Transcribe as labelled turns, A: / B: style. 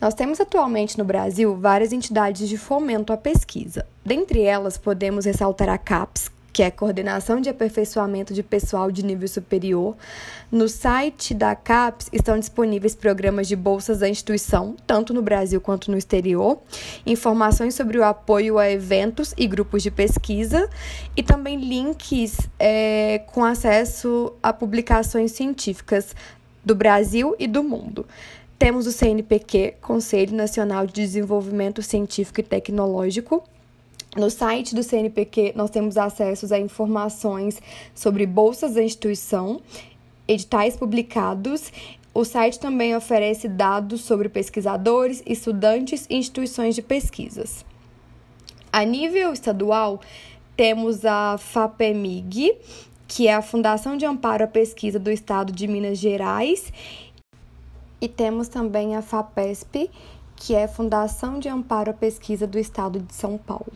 A: Nós temos atualmente no Brasil várias entidades de fomento à pesquisa. Dentre elas, podemos ressaltar a CAPES, que é Coordenação de Aperfeiçoamento de Pessoal de Nível Superior. No site da CAPES estão disponíveis programas de bolsas da instituição, tanto no Brasil quanto no exterior, informações sobre o apoio a eventos e grupos de pesquisa e também links é, com acesso a publicações científicas do Brasil e do mundo. Temos o CNPq, Conselho Nacional de Desenvolvimento Científico e Tecnológico, no site do CNPq, nós temos acesso a informações sobre bolsas da instituição, editais publicados. O site também oferece dados sobre pesquisadores, estudantes e instituições de pesquisas. A nível estadual, temos a FAPEMIG, que é a Fundação de Amparo à Pesquisa do Estado de Minas Gerais, e temos também a FAPESP, que é Fundação de Amparo à Pesquisa do Estado de São Paulo.